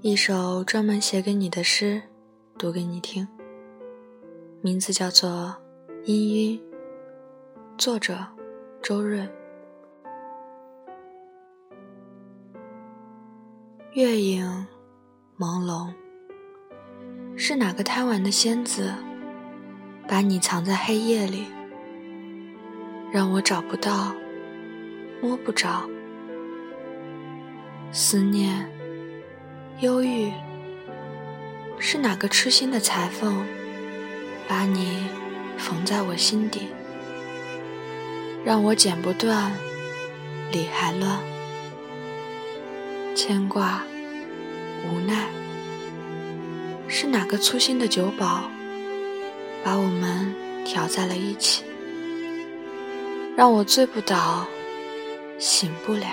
一首专门写给你的诗，读给你听。名字叫做《氤氲》，作者周润。月影朦胧，是哪个贪玩的仙子，把你藏在黑夜里，让我找不到，摸不着。思念，忧郁，是哪个痴心的裁缝，把你缝在我心底，让我剪不断，理还乱。牵挂，无奈，是哪个粗心的酒保，把我们调在了一起，让我醉不倒，醒不了。